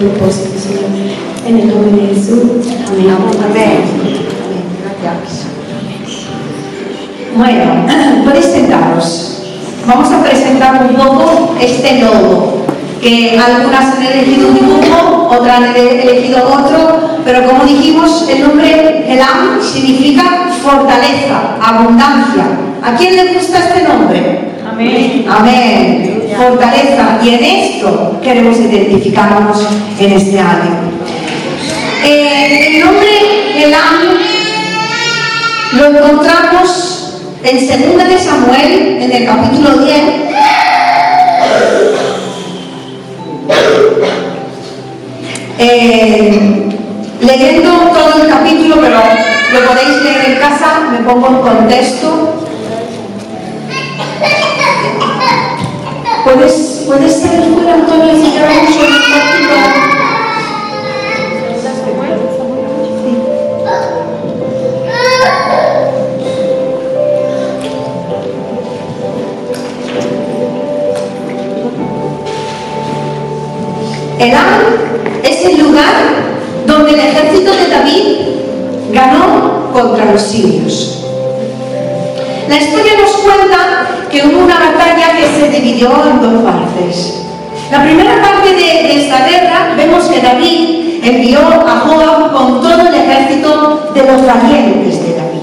propósito, Señor. En el nombre de Jesús. Amén. Amén. Gracias. Bueno, podéis sentaros. Vamos a presentar un poco este logo, que algunas han elegido un dibujo, otras han elegido otro, pero como dijimos, el nombre Elam significa fortaleza, abundancia. ¿A quién le gusta este nombre? Amén. Amén. Fortaleza. Y en esto queremos identificarnos en este año. Eh, el nombre Elam lo encontramos en 2 de Samuel, en el capítulo 10. Eh, leyendo todo el capítulo, pero lo podéis leer en casa, me pongo en contexto. ¿Puedes, puedes salir fuera, Antonio, si capítulo? Elam es el lugar donde el ejército de David ganó contra los sirios. La historia nos cuenta que hubo una batalla que se dividió en dos partes. La primera parte de, esta guerra vemos que David envió a Joab con todo el ejército de los valientes de David.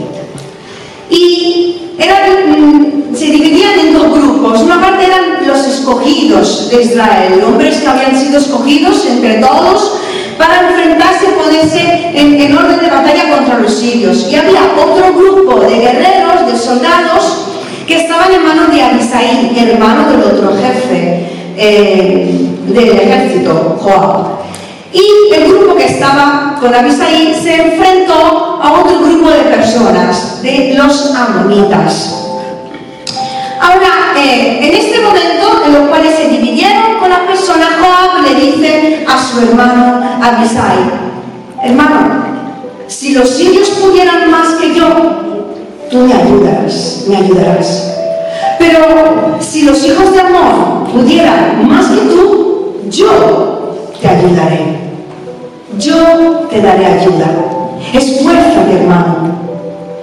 Y eran, se dividían en dos grupos. Una parte eran los escogidos de Israel, hombres que habían sido escogidos entre todos para enfrentarse, ponerse en, en orden de batalla contra los sirios. Y había otro grupo de guerreros, de soldados, que estaban en manos de Abisaí, hermano del otro jefe eh, del ejército, Joab. Y el grupo que estaba con Abisaí se enfrentó a otro grupo de personas, de los amonitas. Ahora, eh, en este momento en los cuales se dividieron con las personas, Joab le dice a su hermano Abisai, hermano, si los sirios pudieran más que tú me ayudarás, me ayudarás. Pero si los hijos de Amor pudieran más que tú, yo te ayudaré. Yo te daré ayuda. Esfuérzate, hermano.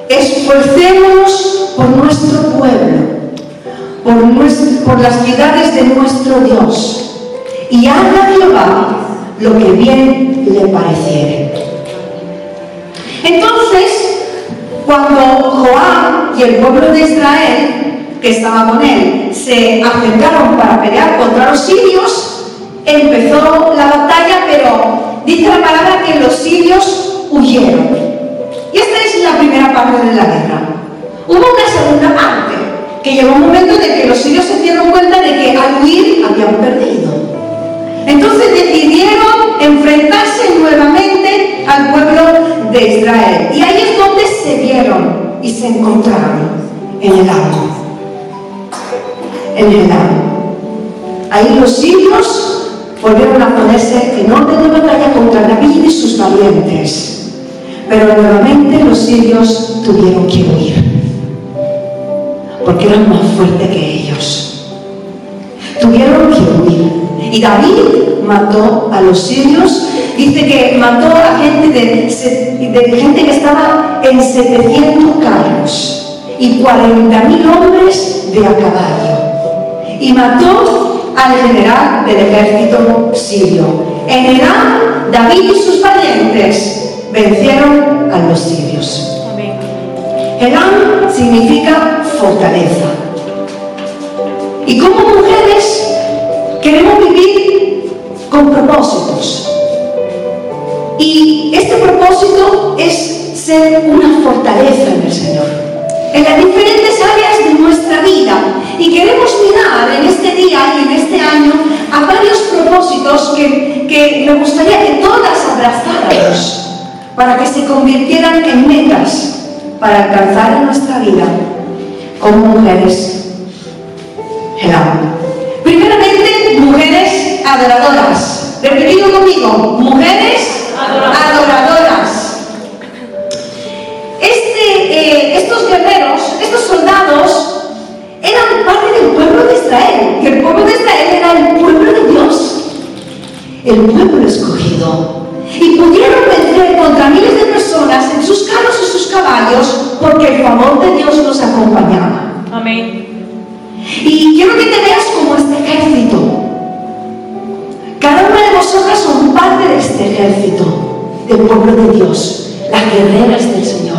Esforcémonos por nuestro pueblo por, las ciudades de nuestro Dios y haga Jehová lo que bien le pareciere. Entonces, cuando Joab y el pueblo de Israel, que estaba con él, se acercaron para pelear contra los sirios, empezó la batalla, pero dice la palabra que los sirios huyeron. Y esta es la primera parte de la guerra. Hubo una segunda parte que llegó un momento de que los sirios se dieron cuenta de que al huir habían perdido. Entonces decidieron enfrentarse nuevamente al pueblo de Israel. Y ahí es donde se vieron y se encontraron en el agua. En el agua. Ahí los sirios volvieron a ponerse en orden de batalla contra David y sus valientes. Pero nuevamente los sirios tuvieron que huir porque eran más fuertes que ellos. Tuvieron que huir. Y David mató a los sirios, dice que mató a gente, de, gente que estaba en 700 carros y 40.000 hombres de a caballo. Y mató al general del ejército sirio. En Irán, David y sus valientes vencieron a los sirios. Elam significa fortaleza. Y como mujeres queremos vivir con propósitos. Y este propósito es ser una fortaleza en el Señor, en las diferentes áreas de nuestra vida. Y queremos mirar en este día y en este año a varios propósitos que, que me gustaría que todas abrazáramos para que se convirtieran en metas para alcanzar en nuestra vida como mujeres el amor. Adoradoras. Repetido conmigo, mujeres adoradoras. Este, eh, estos guerreros, estos soldados, eran parte del pueblo de Israel, que el pueblo de Israel era el pueblo de Dios. El pueblo pueblo escogido. Y pudieron vencer contra miles de personas en sus carros y sus caballos porque el favor de Dios los acompañaba. Amén. Y quiero que te veas este ejército, del pueblo de Dios, las guerreras del Señor.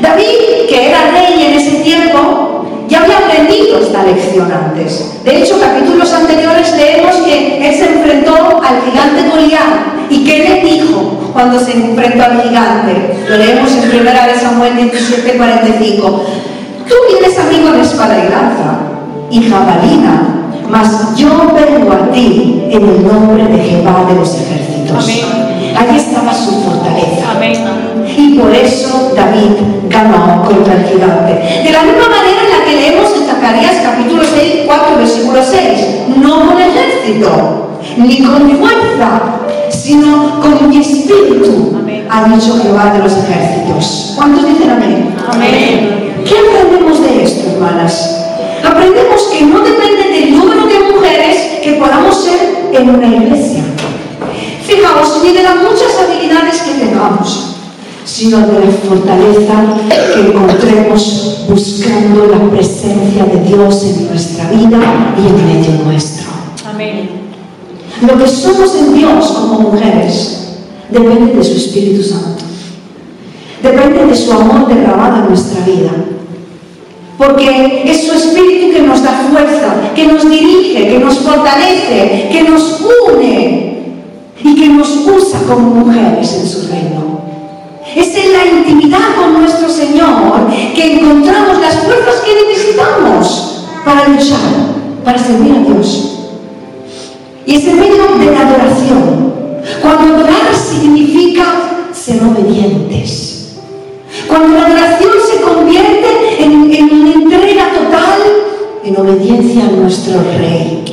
David, que era rey en ese tiempo, ya había aprendido esta lección antes. De hecho, capítulos anteriores leemos que él se enfrentó al gigante Goliat. ¿Y qué le dijo cuando se enfrentó al gigante? Lo leemos en 1 Samuel 17, 45. Tú vienes a mí con espada y lanza y jabalina, mas yo vengo a ti en el nombre de Jehová de los ejércitos. Amén. Allí estaba su fortaleza. Amén. Y por eso David ganó contra el gigante. De la misma manera en la que leemos en Zacarías capítulo 6, 4, versículo 6. No con ejército, ni con fuerza, sino con mi espíritu, Amén. ha dicho Jehová de los ejércitos. ¿Cuántos dicen amén? Amén. ¿Qué aprendemos de esto, hermanas? Aprendemos que no depende del número de mujeres que podamos ser en una iglesia. Fijaos, ni de las muchas habilidades que tengamos, sino de la fortaleza que encontremos buscando la presencia de Dios en nuestra vida y en medio nuestro. Amén. Lo que somos en Dios como mujeres depende de su Espíritu Santo. Depende de su amor derramado en nuestra vida. Porque es su Espíritu que nos da fuerza, que nos dirige, que nos fortalece, que nos une y que nos usa como mujeres en su reino. Es en la intimidad con nuestro Señor que encontramos las fuerzas que necesitamos para luchar, para servir a Dios. Y es en medio de la adoración. Cuando adorar significa ser obedientes. Cuando la en obediencia a nuestro Rey.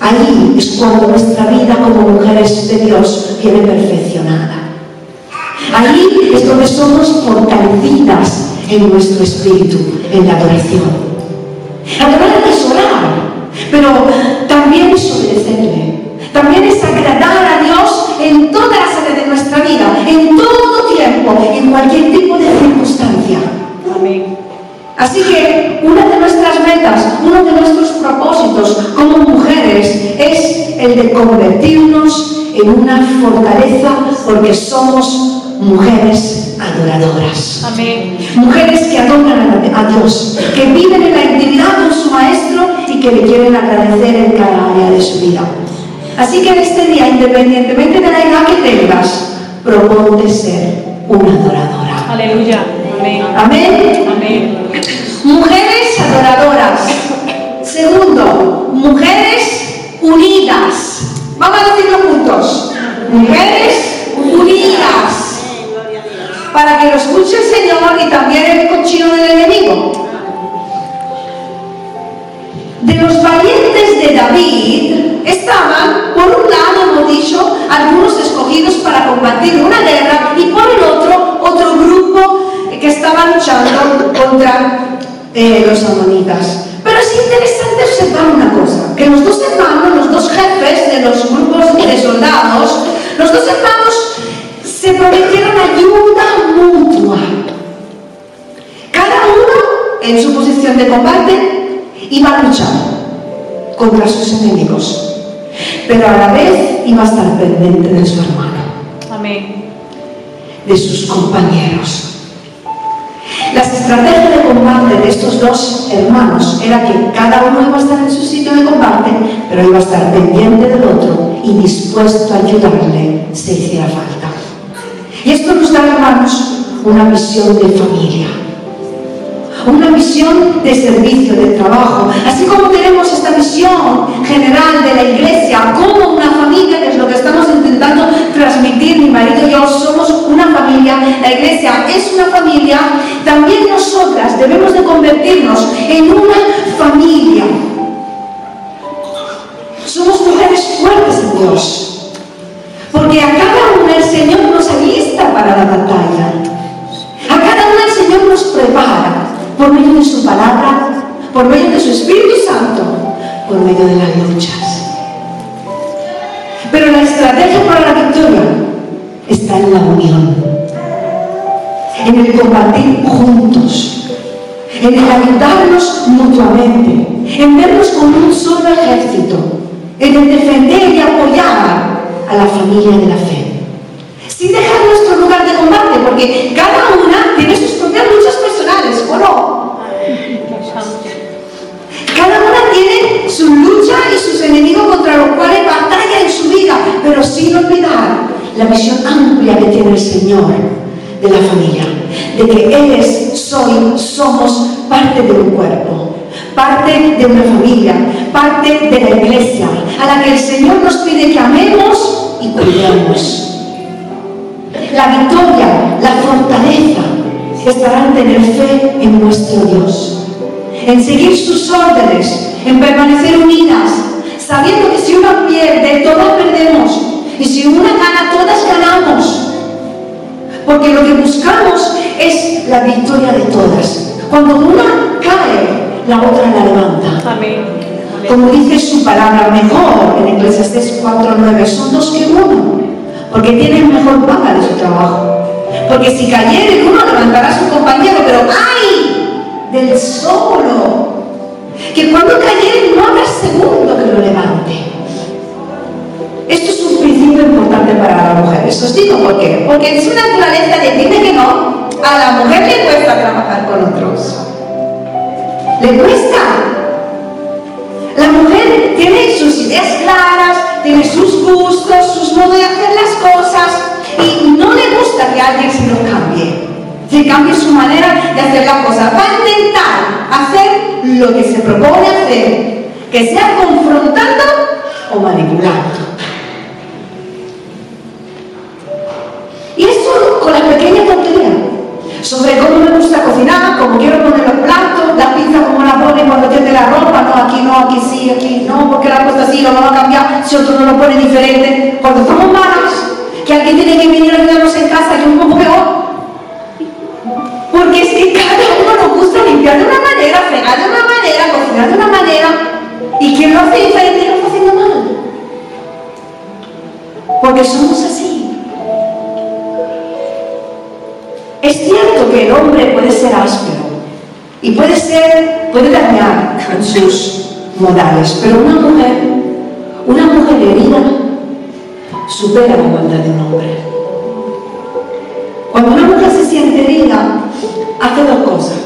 Ahí es cuando nuestra vida como mujeres de Dios viene perfeccionada. Ahí es donde somos fortalecidas en nuestro espíritu, en la adoración. Adorar es orar, pero también es obedecerle. También es agradar a Dios en todas las áreas de nuestra vida, en todo tiempo, en cualquier tipo de circunstancia. Amén. Así que una de nuestras metas, uno de nuestros propósitos como mujeres es el de convertirnos en una fortaleza porque somos mujeres adoradoras. Amén. Mujeres que adoran a Dios, que viven en la intimidad con su Maestro y que le quieren agradecer en cada área de su vida. Así que en este día, independientemente de la edad que tengas, proponte ser una adoradora. Aleluya. Amén. Amén. Amén. Mujeres adoradoras. Eh, los amonitas. Pero es interesante observar una cosa, que los dos hermanos, los dos jefes de los grupos de soldados, los dos hermanos se prometieron ayuda mutua. Cada uno en su posición de combate iba a luchar contra sus enemigos, pero a la vez iba a estar pendiente de su hermano, Amén. de sus compañeros. Las estrategias de combate de estos dos hermanos era que cada uno iba a estar en su sitio de combate, pero iba a estar pendiente del otro y dispuesto a ayudarle si hiciera falta. Y esto nos da, hermanos, una visión de familia, una visión de servicio, de trabajo, así como tenemos esta visión general de la iglesia como una familia, que es lo que estamos intentando transmitir, mi marido y yo somos una familia, la iglesia es una familia, también nosotras debemos de convertirnos en una familia. Somos mujeres fuertes en Dios, por medio de su palabra, por medio de su Espíritu Santo, por medio de las luchas. Pero la estrategia para la victoria está en la unión, en el combatir juntos, en el ayudarnos mutuamente, en vernos como un solo ejército, en el defender y apoyar a la familia de la fe. Sin dejar nuestro lugar de combate, porque cada una tiene sus propias luchas ¿o no? Cada una tiene su lucha y sus enemigos contra los cuales batalla en su vida, pero sin olvidar la visión amplia que tiene el Señor de la familia, de que Él es, soy, somos parte de un cuerpo, parte de una familia, parte de la iglesia, a la que el Señor nos pide que amemos y cuidemos. La victoria, la fortaleza estará en tener fe en nuestro Dios, en seguir sus órdenes, en permanecer unidas, sabiendo que si una pierde, todas perdemos, y si una gana, todas ganamos. Porque lo que buscamos es la victoria de todas. Cuando una cae, la otra la levanta. Amén. Como dice su palabra, mejor en Eclesiastes 4.9, son dos que uno, porque tienen mejor paga de su trabajo. Porque si cayere uno, levantará a su compañero, pero ¡ay! Del solo. Que cuando cayere no habrá segundo que lo levante. Esto es un principio importante para las mujeres. Os digo por qué. Porque en su naturaleza decirme que no, a la mujer le cuesta trabajar con otros. Le cuesta. La mujer tiene sus ideas claras, tiene sus gustos, sus modos de hacer las cosas y no le gusta que alguien se lo cambie. Se cambie su manera de hacer las cosas. Va a intentar hacer lo que se propone hacer, que sea confrontando o manipulando. Y esto con la pequeña tontería. Sobre cómo me gusta cocinar, cómo quiero poner los platos, la pizza como la pone cuando tiene la ropa, no, aquí no, aquí sí, aquí no, porque la puesto así, lo vamos a cambiar, si otro no lo pone diferente. Cuando estamos malas, que alguien tiene que venir a ayudarnos en casa, que un poco peor. Porque es que cada uno nos gusta limpiar de una manera, fregar de una manera, cocinar de una manera, y quien lo hace diferente lo está haciendo mal. Porque somos así. Es cierto que el hombre puede ser áspero y puede ser, puede dañar sus modales, pero una mujer, una mujer herida, supera la maldad de un hombre. Cuando una mujer se siente herida, hace dos cosas.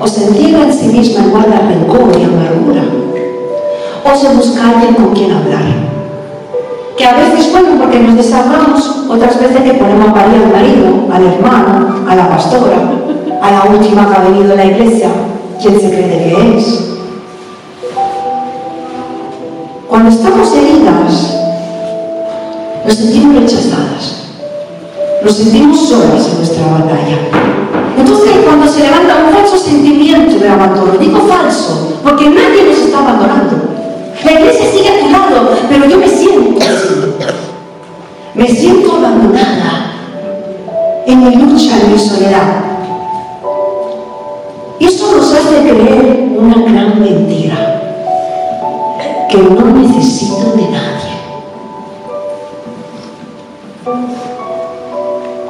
O se entierra en sí misma y guarda rencor y amargura, o se busca alguien con quien hablar que a veces, bueno, porque nos desahogamos, otras veces que ponemos a parir al marido, al hermano, a la pastora, a la última que ha venido a la iglesia, ¿quién se cree que es? Cuando estamos heridas, nos sentimos rechazadas, nos sentimos solas en nuestra batalla. Entonces, cuando se levanta un falso sentimiento de abandono, digo falso, porque nadie nos está abandonando. La iglesia sigue a tu lado, pero yo me siento así. Me siento abandonada en mi lucha, en mi soledad. Eso nos hace creer una gran mentira, que no necesito de nadie.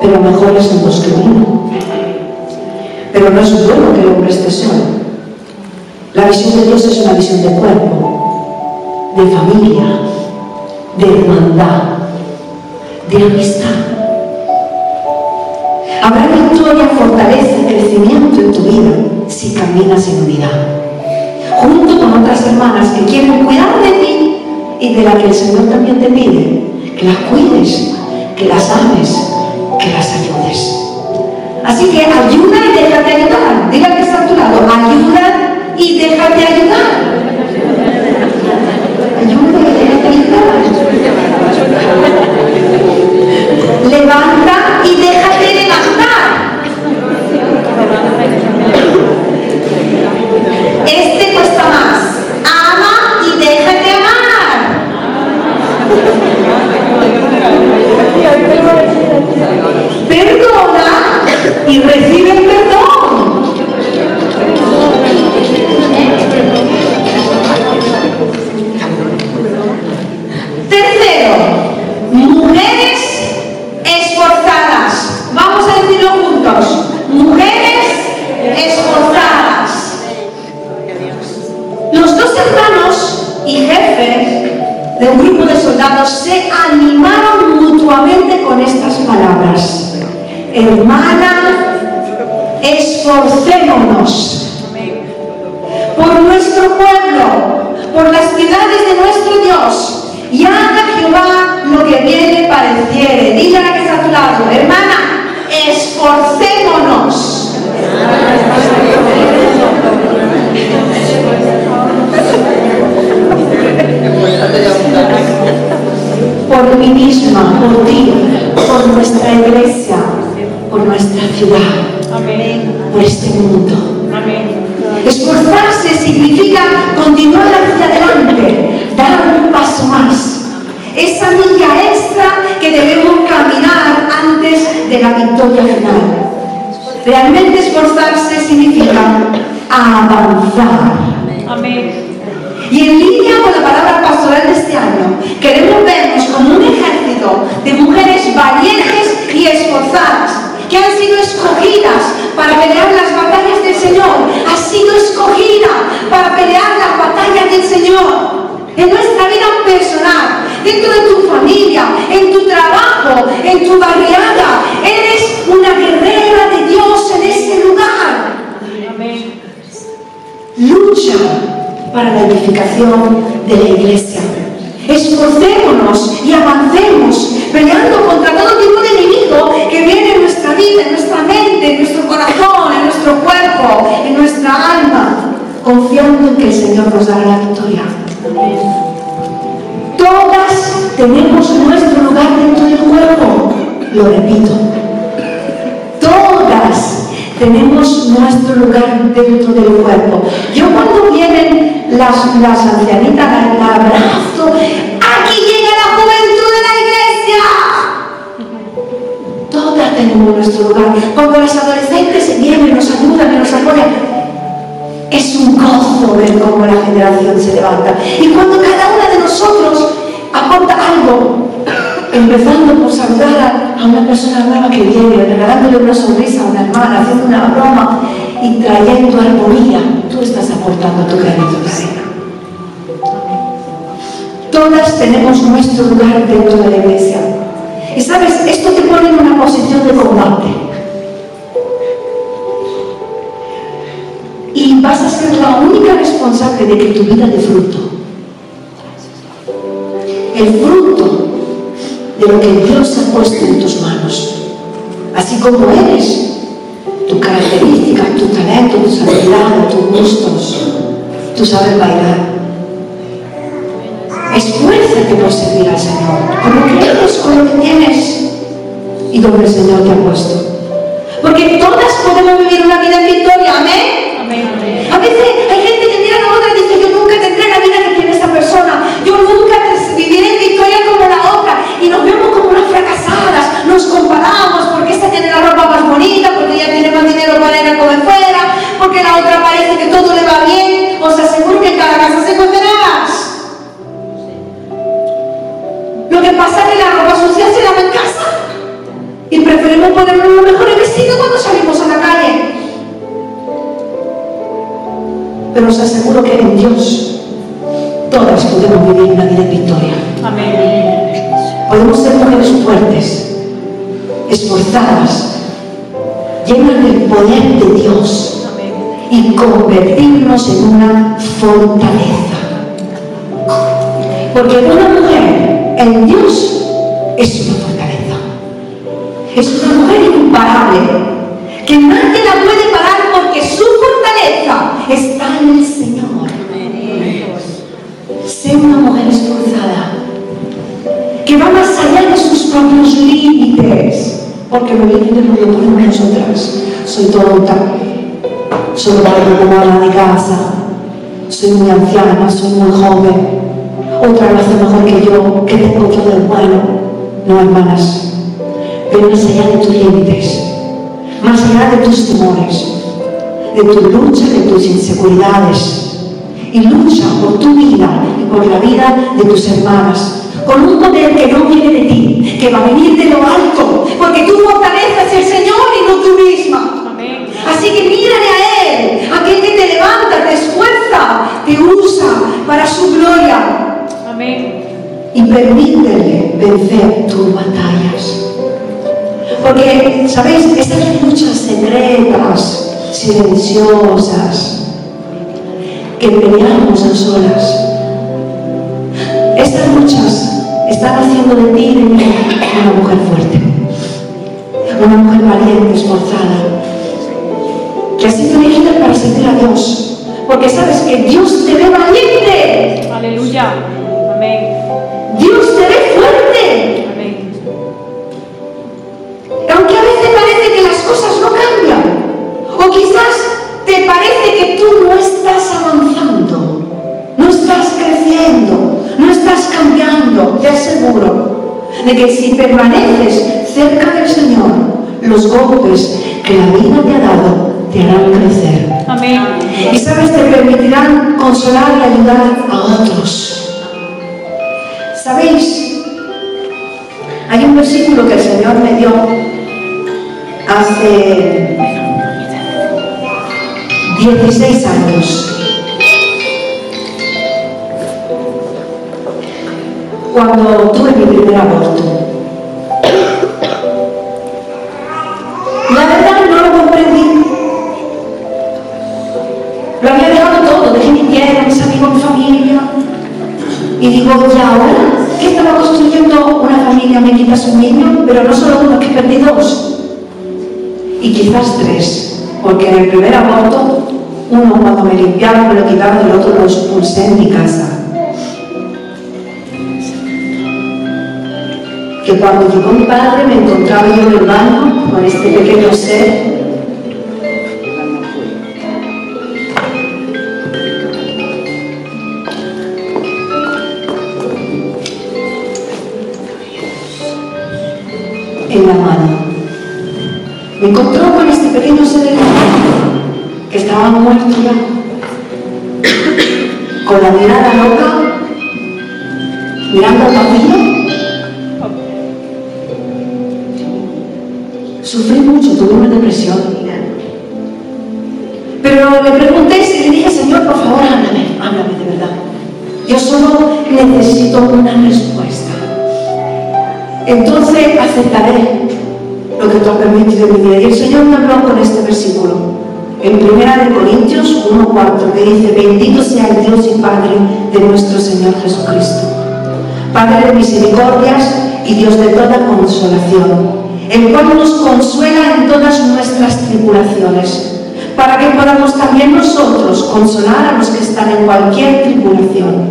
Pero mejor es dos que uno. Pero no es bueno que el hombre esté solo. La visión de Dios es una visión de cuerpo, de familia, de hermandad, de amistad. Habrá victoria, fortaleza y crecimiento en tu vida si caminas en unidad, junto con otras hermanas que quieren cuidar de ti y de la que el Señor también te pide que las cuides, que las ames, las ayudes. Así que ayuda y déjate ayudar. Diga que está a tu lado, ayuda y déjate ayudar. Ayuda y déjate ayudar. Levanta y déjate levantar. Este y reciben perdón. Tercero, mujeres esforzadas. Vamos a decirlo juntos. Mujeres esforzadas. Los dos hermanos y jefes de un grupo de soldados se animaron mutuamente con estas palabras. Hermana, esforcémonos por nuestro pueblo, por las ciudades de nuestro Dios, y haga Jehová lo que bien le pareciere. Dile a la que está a tu lado, hermana, esforcémonos. Por mí misma, por ti, por nuestra iglesia, por nuestra ciudad, Amén. por este mundo. Amén. Esforzarse significa continuar hacia adelante, dar un paso más. Esa milla extra que debemos caminar antes de la victoria final. Realmente esforzarse significa avanzar. Amén. Y en línea con la palabra pastoral de este año, queremos vernos como un ejército de mujeres valientes y esforzadas, que han sido escogidas para pelear las batallas del Señor. Has sido escogida para pelear las batallas del Señor. En nuestra vida personal, dentro de tu familia, en tu trabajo, en tu barriada, eres una guerrera de Dios en ese lugar. Lucha para la edificación de la iglesia. Esforcémonos y avancemos peleando contra en nuestra mente, en nuestro corazón, en nuestro cuerpo, en nuestra alma, confiando en que el Señor nos dará la victoria. Todas tenemos nuestro lugar dentro del cuerpo, lo repito. Todas tenemos nuestro lugar dentro del cuerpo. Yo cuando vienen las, las ancianitas, las abrazo, tenemos nuestro lugar. Cuando las adolescentes vienen, nos ayudan nos apoyan, es un gozo ver cómo la generación se levanta. Y cuando cada una de nosotros aporta algo, empezando por saludar a una persona nueva que viene, regalándole una sonrisa a una hermana, haciendo una broma y trayendo armonía, tú estás aportando tu granito de arena. Todas tenemos nuestro lugar dentro de la iglesia. Y sabes, esto te pone en una posición de combate. Y vas a ser la única responsable de que tu vida dé fruto. El fruto de lo que Dios ha puesto en tus manos. Así como eres, tu característica, tu talento, tus habilidades, tus gustos, tu saber bailar. Esfuérzate por servir al Señor, por lo que eres, con lo que tienes y donde el Señor te ha puesto. Porque todas podemos vivir una vida en victoria, amén. Amén. A veces hay gente que mira a la otra y dice, yo nunca tendré la vida que tiene esa persona, yo nunca viviré en victoria como la otra, y nos vemos como unas fracasadas, nos comparamos Lo que pasa es que la ropa sucia se lava en casa y preferimos ponernos los mejores vestidos cuando salimos a la calle. Pero os aseguro que en Dios todas podemos vivir una vida en victoria. Amén. Podemos ser mujeres fuertes, esforzadas, llenas del poder de Dios y convertirnos en una fortaleza. Porque una mujer en Dios es una fortaleza. Es una mujer imparable, que nadie la puede parar porque su fortaleza está en el Señor. Sé una mujer esforzada, que va más allá de sus propios límites, porque los límites nos los ponemos nosotras. Soy tonta, soy ama de casa, soy muy anciana, soy muy joven, otra lo hace mejor que yo, que tengo todo de bueno. No, hermanas, ve más allá de tus límites, más allá de tus temores, de tu lucha, de tus inseguridades, y lucha por tu vida y por la vida de tus hermanas, con un poder que no viene de ti, que va a venir de lo alto, porque tu fortaleza es el Señor y no tú misma. Amén. Así que mírale a Él, aquel que te levanta, te esfuerza, te usa para su gloria. Amén. y permítele vencer tus batallas. Porque, ¿sabéis? Estas luchas secretas, silenciosas, que peleamos a solas, estas luchas están haciendo de ti de mí una mujer fuerte, una mujer valiente, esforzada, que ha sido elegida para servir a Dios, porque sabes que Dios te ve valiente, Aleluya. Dios te ve fuerte, Amén. aunque a veces parece que las cosas no cambian, o quizás te parece que tú no estás avanzando, no estás creciendo, no estás cambiando, te aseguro de que si permaneces cerca del Señor, los golpes que la vida te ha dado te harán crecer. Amén. Y sabes, te permitirán consolar y ayudar a otros. ¿Sabéis? Hay un versículo que el Señor me dio hace 16 años. Cuando tuve mi primer aborto. Y digo, ¿y ahora? que estaba construyendo una familia? Me quitas un niño, pero no solo uno, que perdí dos. Y quizás tres, porque en el primer aborto, uno cuando me limpiaron me lo quitaron, el otro lo expulsé en mi casa. Que cuando llegó mi padre me encontraba yo en el baño con este pequeño ser en la mano. Me encontró con este pequeño ser que estaba muerto ya, con la mirada loca, mirando al vacío. Sufrí mucho, tuve una depresión. Pero le pregunté y le dije, Señor, por favor, háblame, háblame de verdad. Yo solo necesito una respuesta. Entonces aceptaré lo que tú has permitido en mi vida. Y el Señor me habló con este versículo. En 1 de Corintios 1.4 que dice, bendito sea el Dios y Padre de nuestro Señor Jesucristo. Padre de misericordias y Dios de toda consolación, el cual nos consuela en todas nuestras tribulaciones, para que podamos también nosotros consolar a los que están en cualquier tribulación,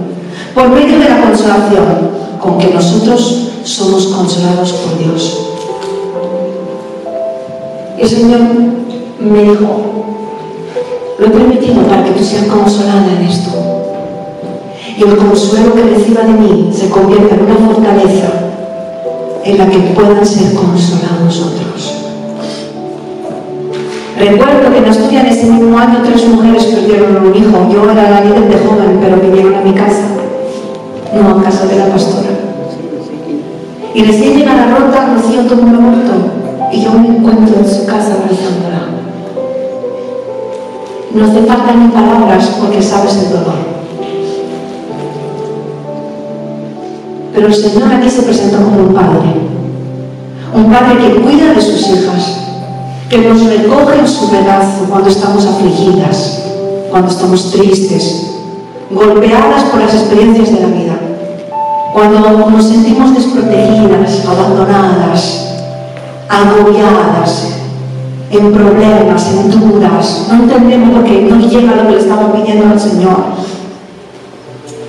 por medio de la consolación con que nosotros somos consolados por Dios. Y el Señor me dijo, lo he permitido para que tú seas consolada en esto. Y el consuelo que reciba de mí se convierta en una fortaleza en la que puedan ser consolados otros. Recuerdo que en Asturias ese mismo año tres mujeres perdieron un hijo. Yo era la líder de joven, pero vinieron a mi casa, no a casa de la pastora. Y recién llega la rota, Rocío tuvo un aborto y yo me encuentro en su casa abrazándola. No hace falta ni palabras porque sabes el dolor. Pero el Señor aquí se presentó como un padre. Un padre que cuida de sus hijas, que nos recoge en su regazo cuando estamos afligidas, cuando estamos tristes, golpeadas por las experiencias de la vida, cuando nos sentimos desprotegidas, abandonadas, agobiadas, en problemas, en dudas, no entendemos por qué no llega lo que le estamos pidiendo al Señor.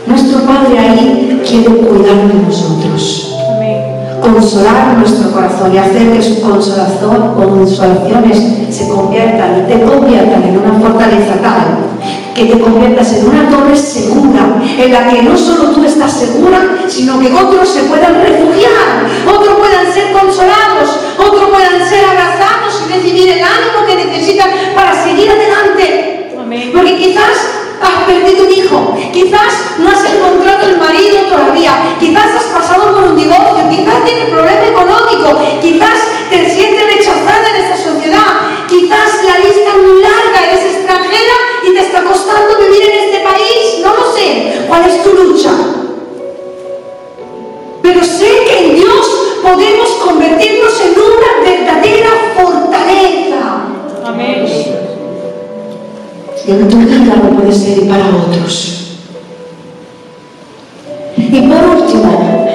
Nuestro Padre ahí quiere cuidar de nosotros, consolar nuestro corazón y hacer que sus consolaciones se conviertan y te conviertan en una fortaleza tal que te conviertas en una torre segura, en la que no solo tú estás segura, sino que otros se puedan refugiar, otros puedan ser consolados, otros puedan ser abrazados y recibir el ánimo que necesitan para seguir adelante. Amén. Porque quizás has perdido un hijo, quizás no has encontrado el marido todavía, quizás has pasado por un divorcio, quizás tienes problema económico, quizás te sientes rechazada en esta sociedad, quizás la lista es muy larga, eres extranjera y te está costando vivir en este país, no lo sé. ¿Cuál es tu lucha? sé que en Dios podemos convertirnos en una verdadera fortaleza. Amén. Y en tu vida lo puede ser para otros. Y por último,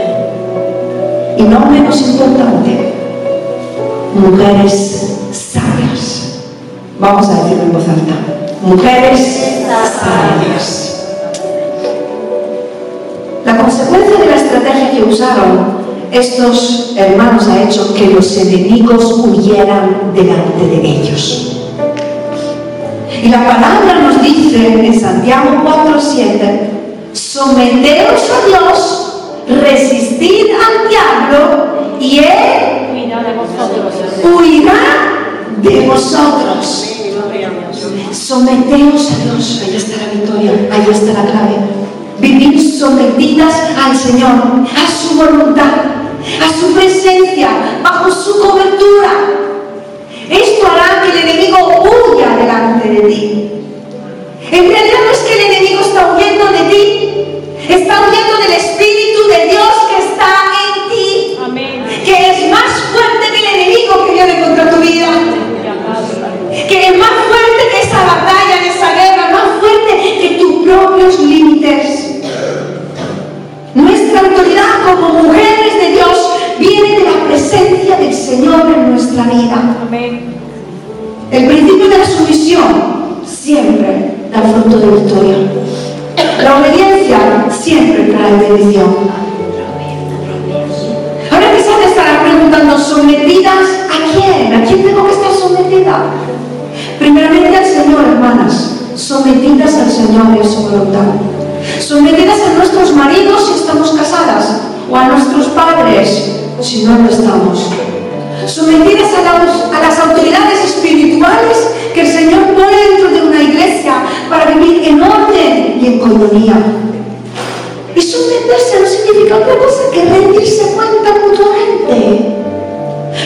y no menos importante, mujeres sabias. Vamos a decirlo en voz alta. Mujeres sabias. La consecuencia de la estrategia que usaron estos hermanos ha hecho que los enemigos huyeran delante de ellos. Y la palabra nos dice en Santiago 4:7, someteos a Dios, resistid al diablo y él Cuida de vosotros. huirá de vosotros. Someteos a Dios, ahí está la victoria, ahí está la clave. Vivir sometidas al Señor, a su voluntad, a su presencia, bajo su cobertura. Esto hará que el enemigo huya delante de ti. En realidad propios límites. Nuestra autoridad como mujeres de Dios viene de la presencia del Señor en nuestra vida. El principio de la sumisión siempre da fruto de victoria. La obediencia siempre trae bendición. O a nuestros padres si no lo estamos. Sometidas a, a las autoridades espirituales que el Señor pone dentro de una iglesia para vivir en orden y en comunidad. Y someterse no significa otra cosa que rendirse cuenta mutuamente.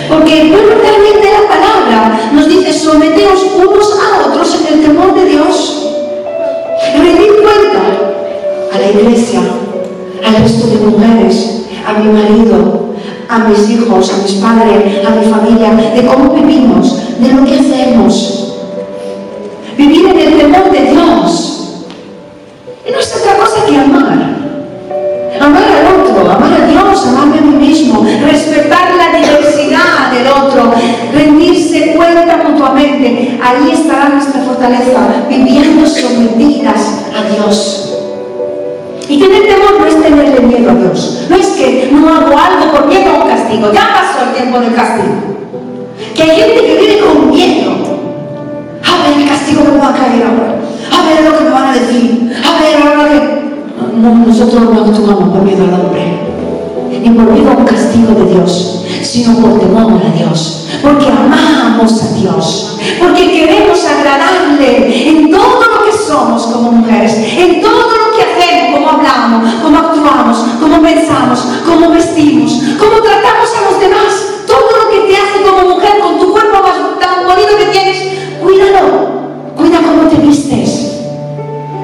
Porque el pueblo realmente la palabra nos dice someteos unos a otros en el temor de Dios. Rendir cuenta a la iglesia, al resto de mujeres, a mi marido, a mis hijos, a mis padres, a mi familia, de cómo vivimos, de lo que hacemos. Vivir en el temor de Dios. Y no es otra cosa que amar. Amar al otro, amar a Dios, amarme a mí mismo, respetar la diversidad del otro, rendirse cuenta mutuamente. Ahí estará nuestra fortaleza, viviendo sometidas a Dios. Y tener temor no es tenerle miedo a Dios. No es que no hago algo por miedo a un castigo. Ya pasó el tiempo del castigo. Que hay gente que vive con miedo. A ver el castigo que me va a caer ahora. A ver lo que me van a decir. A ver ahora que... No, nosotros no actuamos por miedo al hombre. Ni por miedo a un castigo de Dios, sino por temor a Dios. Porque amamos a Dios. Porque queremos agradarle en todo lo que somos como mujeres. En todo lo que hacemos, hablamos, cómo actuamos, cómo pensamos, cómo vestimos, cómo tratamos a los demás. Todo lo que te hace como mujer con tu cuerpo más tan bonito que tienes, cuídalo. Cuida cómo te vistes.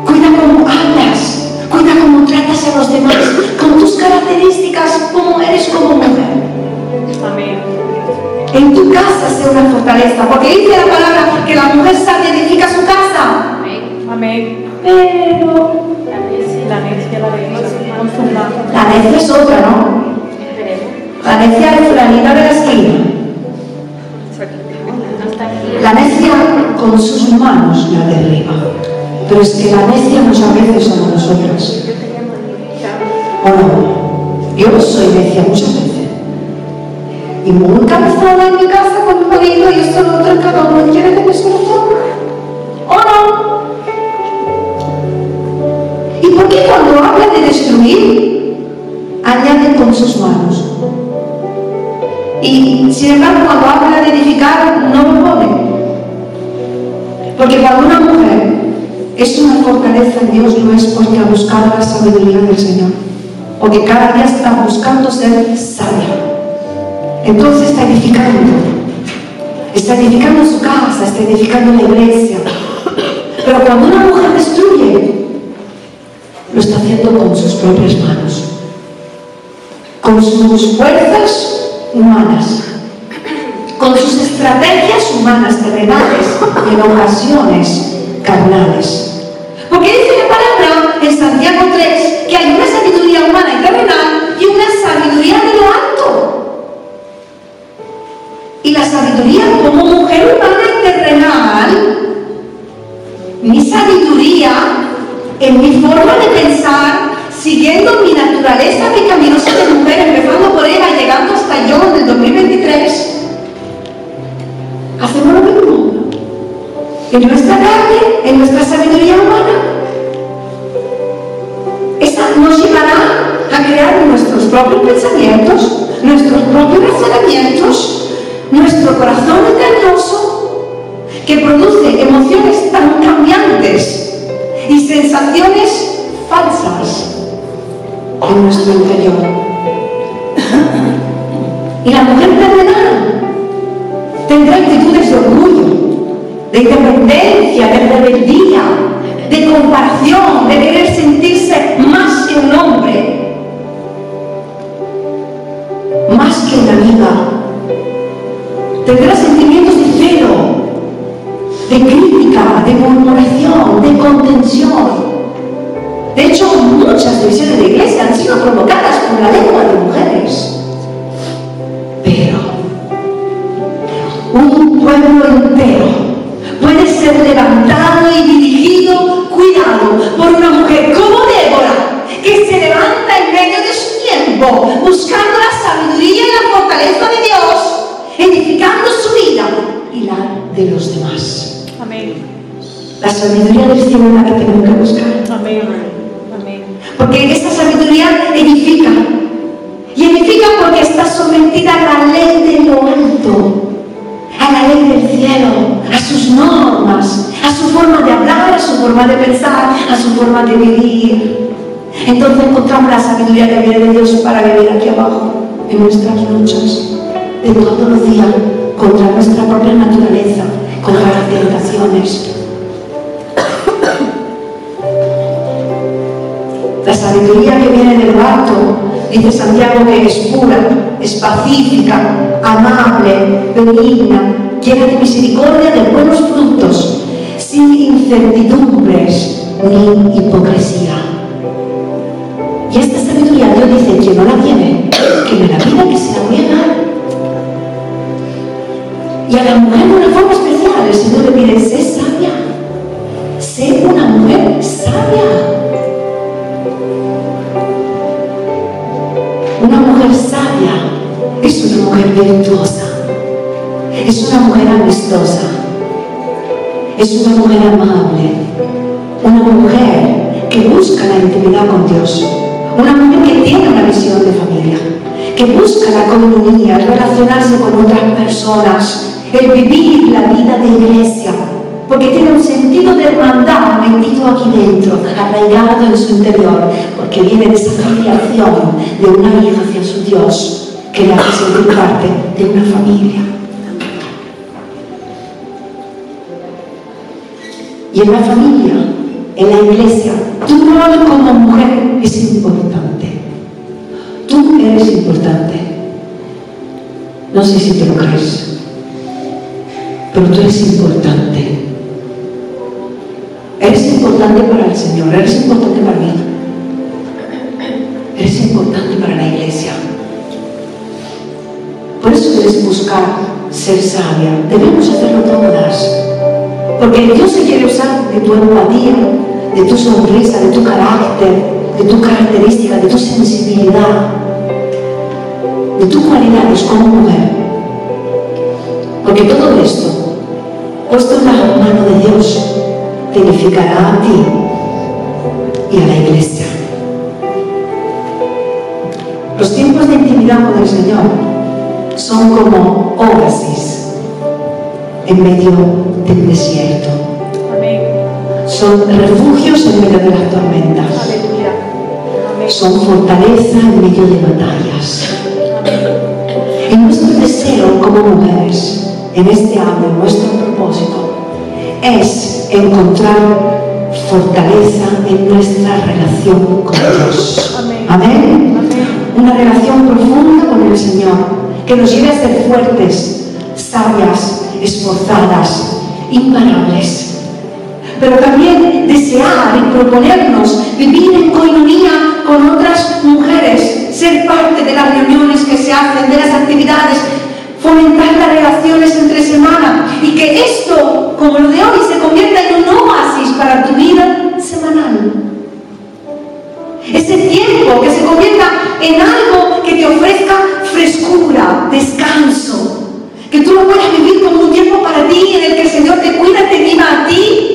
Cuida cómo hablas. Cuida cómo tratas a los demás. Con tus características, cómo eres como mujer. Amén. En tu casa sea una fortaleza. Porque dice la palabra que la mujer sabia edifica su casa. Amén. Pero La necia la mano. la necia es otra, ¿no? La necia es fulanita de la esquina. La necia con sus manos la derriba. Pero es que la necia muchas veces somos nosotras. ¿O no? Yo soy necia muchas veces. Y muy cansada en mi casa con mi marido y esto lo otro, cada uno quiere que me solucione. ¿O no? Destruir, añade con sus manos? Y sin embargo, cuando habla de edificar, no lo pone. Porque cuando una mujer es una fortaleza en Dios, no es porque ha buscado la sabiduría del Señor. Porque cada día está buscando ser sabia. Entonces está edificando. Está edificando su casa, está edificando la iglesia. Pero cuando una mujer destruye, lo está haciendo con sus propias manos. con sus fuerzas humanas, con sus estrategias humanas terrenales y en ocasiones carnales. En mi forma de pensar, siguiendo mi naturaleza pecaminosa de mujer, empezando por ella llegando hasta yo en el 2023, hacemos lo mismo. En nuestra carne, en nuestra sabiduría humana, esa nos llevará a crear nuestros propios pensamientos, nuestros propios razonamientos, nuestro corazón engañoso, que produce emociones tan cambiantes y sensaciones falsas en nuestro interior. Y la mujer terrenal tendrá actitudes de orgullo, de independencia, de rebeldía, de comparación, de querer sentirse más que un hombre, más que una amiga. De crítica, de murmuración, de contención. De hecho, muchas divisiones de iglesia han sido provocadas por la lengua de mujeres. Pero un pueblo entero puede ser levantado y dirigido, cuidado, por una mujer como Débora, que se levanta en medio de su tiempo, buscando la sabiduría y la fortaleza de Dios, edificando su vida y la de los demás. La sabiduría del cielo es la que tenemos que buscar. Amén. Amén. Porque esta sabiduría edifica. Y edifica porque está sometida a la ley de lo alto, a la ley del cielo, a sus normas, a su forma de hablar, a su forma de pensar, a su forma de vivir. Entonces encontramos la sabiduría que viene de Dios para vivir aquí abajo, en nuestras luchas, de todos los días, contra nuestra propia naturaleza, contra las tentaciones. Sabiduría que viene del alto, dice Santiago que es pura, es pacífica, amable, benigna, llena de misericordia, de buenos frutos, sin incertidumbres ni hipocresía. Y esta sabiduría Dios dice, quien no la tiene, que me la pida que se la voy a dar. Y a la mujer de una forma especial, el Señor le pide, sé sabia, sé una mujer sabia. Es una mujer virtuosa, es una mujer amistosa, es una mujer amable, una mujer que busca la intimidad con Dios, una mujer que tiene una visión de familia, que busca la comunidad, el relacionarse con otras personas, el vivir la vida de iglesia, porque tiene un sentido de hermandad metido aquí dentro, arraigado en su interior, porque viene de esa filiación de una hija hacia su Dios, que hace sentir parte de una familia. Y en la familia, en la iglesia, tu rol como mujer es importante. Tú eres importante. No sé si te lo crees, pero tú eres importante. Eres importante para el Señor, eres importante para mí. Por eso debes buscar ser sabia. Debemos hacerlo todas. Porque Dios se quiere usar de tu empatía, de tu sonrisa, de tu carácter, de tu característica, de tu sensibilidad, de tus cualidades como mujer. Porque todo esto, puesto en la mano de Dios, te edificará a ti y a la iglesia. Los tiempos de intimidad con el Señor son como oasis en medio del desierto. Son refugios en medio de las tormentas. Son fortaleza en medio de batallas. Y nuestro deseo como mujeres en este año, nuestro propósito, es encontrar fortaleza en nuestra relación con Dios. Amén. una relación profunda con el Señor, que nos lleve a ser fuertes, sabias, esforzadas, imparables. Pero también desear y proponernos vivir en coinonía con otras mujeres, ser parte de las reuniones que se hacen, de las actividades, fomentar las relaciones entre semana y que esto, como lo de hoy, se convierta en un oasis para tu vida semanal. Ese tiempo que se convierta en algo que te ofrezca frescura, descanso, que tú lo puedas vivir como un tiempo para ti en el que el Señor te cuida, te viva a ti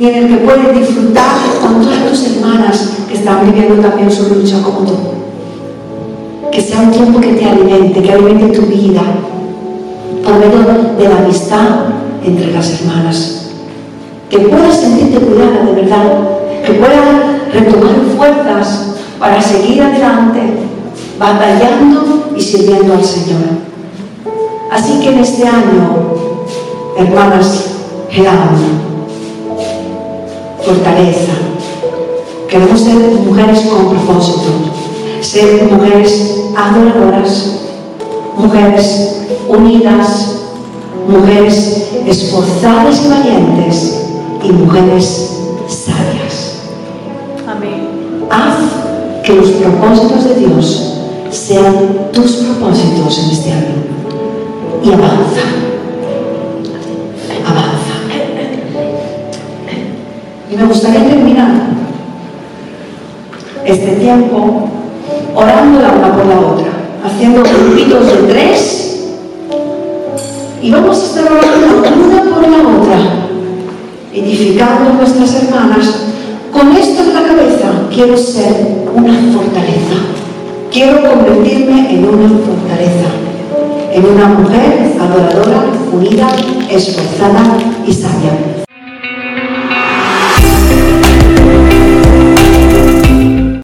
y en el que puedes disfrutar con todas tus hermanas que están viviendo también su lucha como tú. Que sea un tiempo que te alimente, que alimente tu vida por medio de la amistad entre las hermanas. Que puedas sentirte cuidada de verdad, que puedas retomar fuerzas para seguir adelante, batallando y sirviendo al Señor. Así que en este año, hermanas, Helam, fortaleza. Queremos ser mujeres con propósito, ser mujeres adoradoras, mujeres unidas, mujeres esforzadas y valientes y mujeres sabias. Amén. Haz que los propósitos de Dios sean tus propósitos en este año y avanza. Avanza. Y me gustaría terminar este tiempo orando la una por la otra, haciendo grupitos de tres y vamos a estar orando una por la otra, edificando nuestras hermanas. Con esto en la cabeza quiero ser una fortaleza. Quiero convertirme en una fortaleza en una mujer adoradora, unida, esforzada y sabia.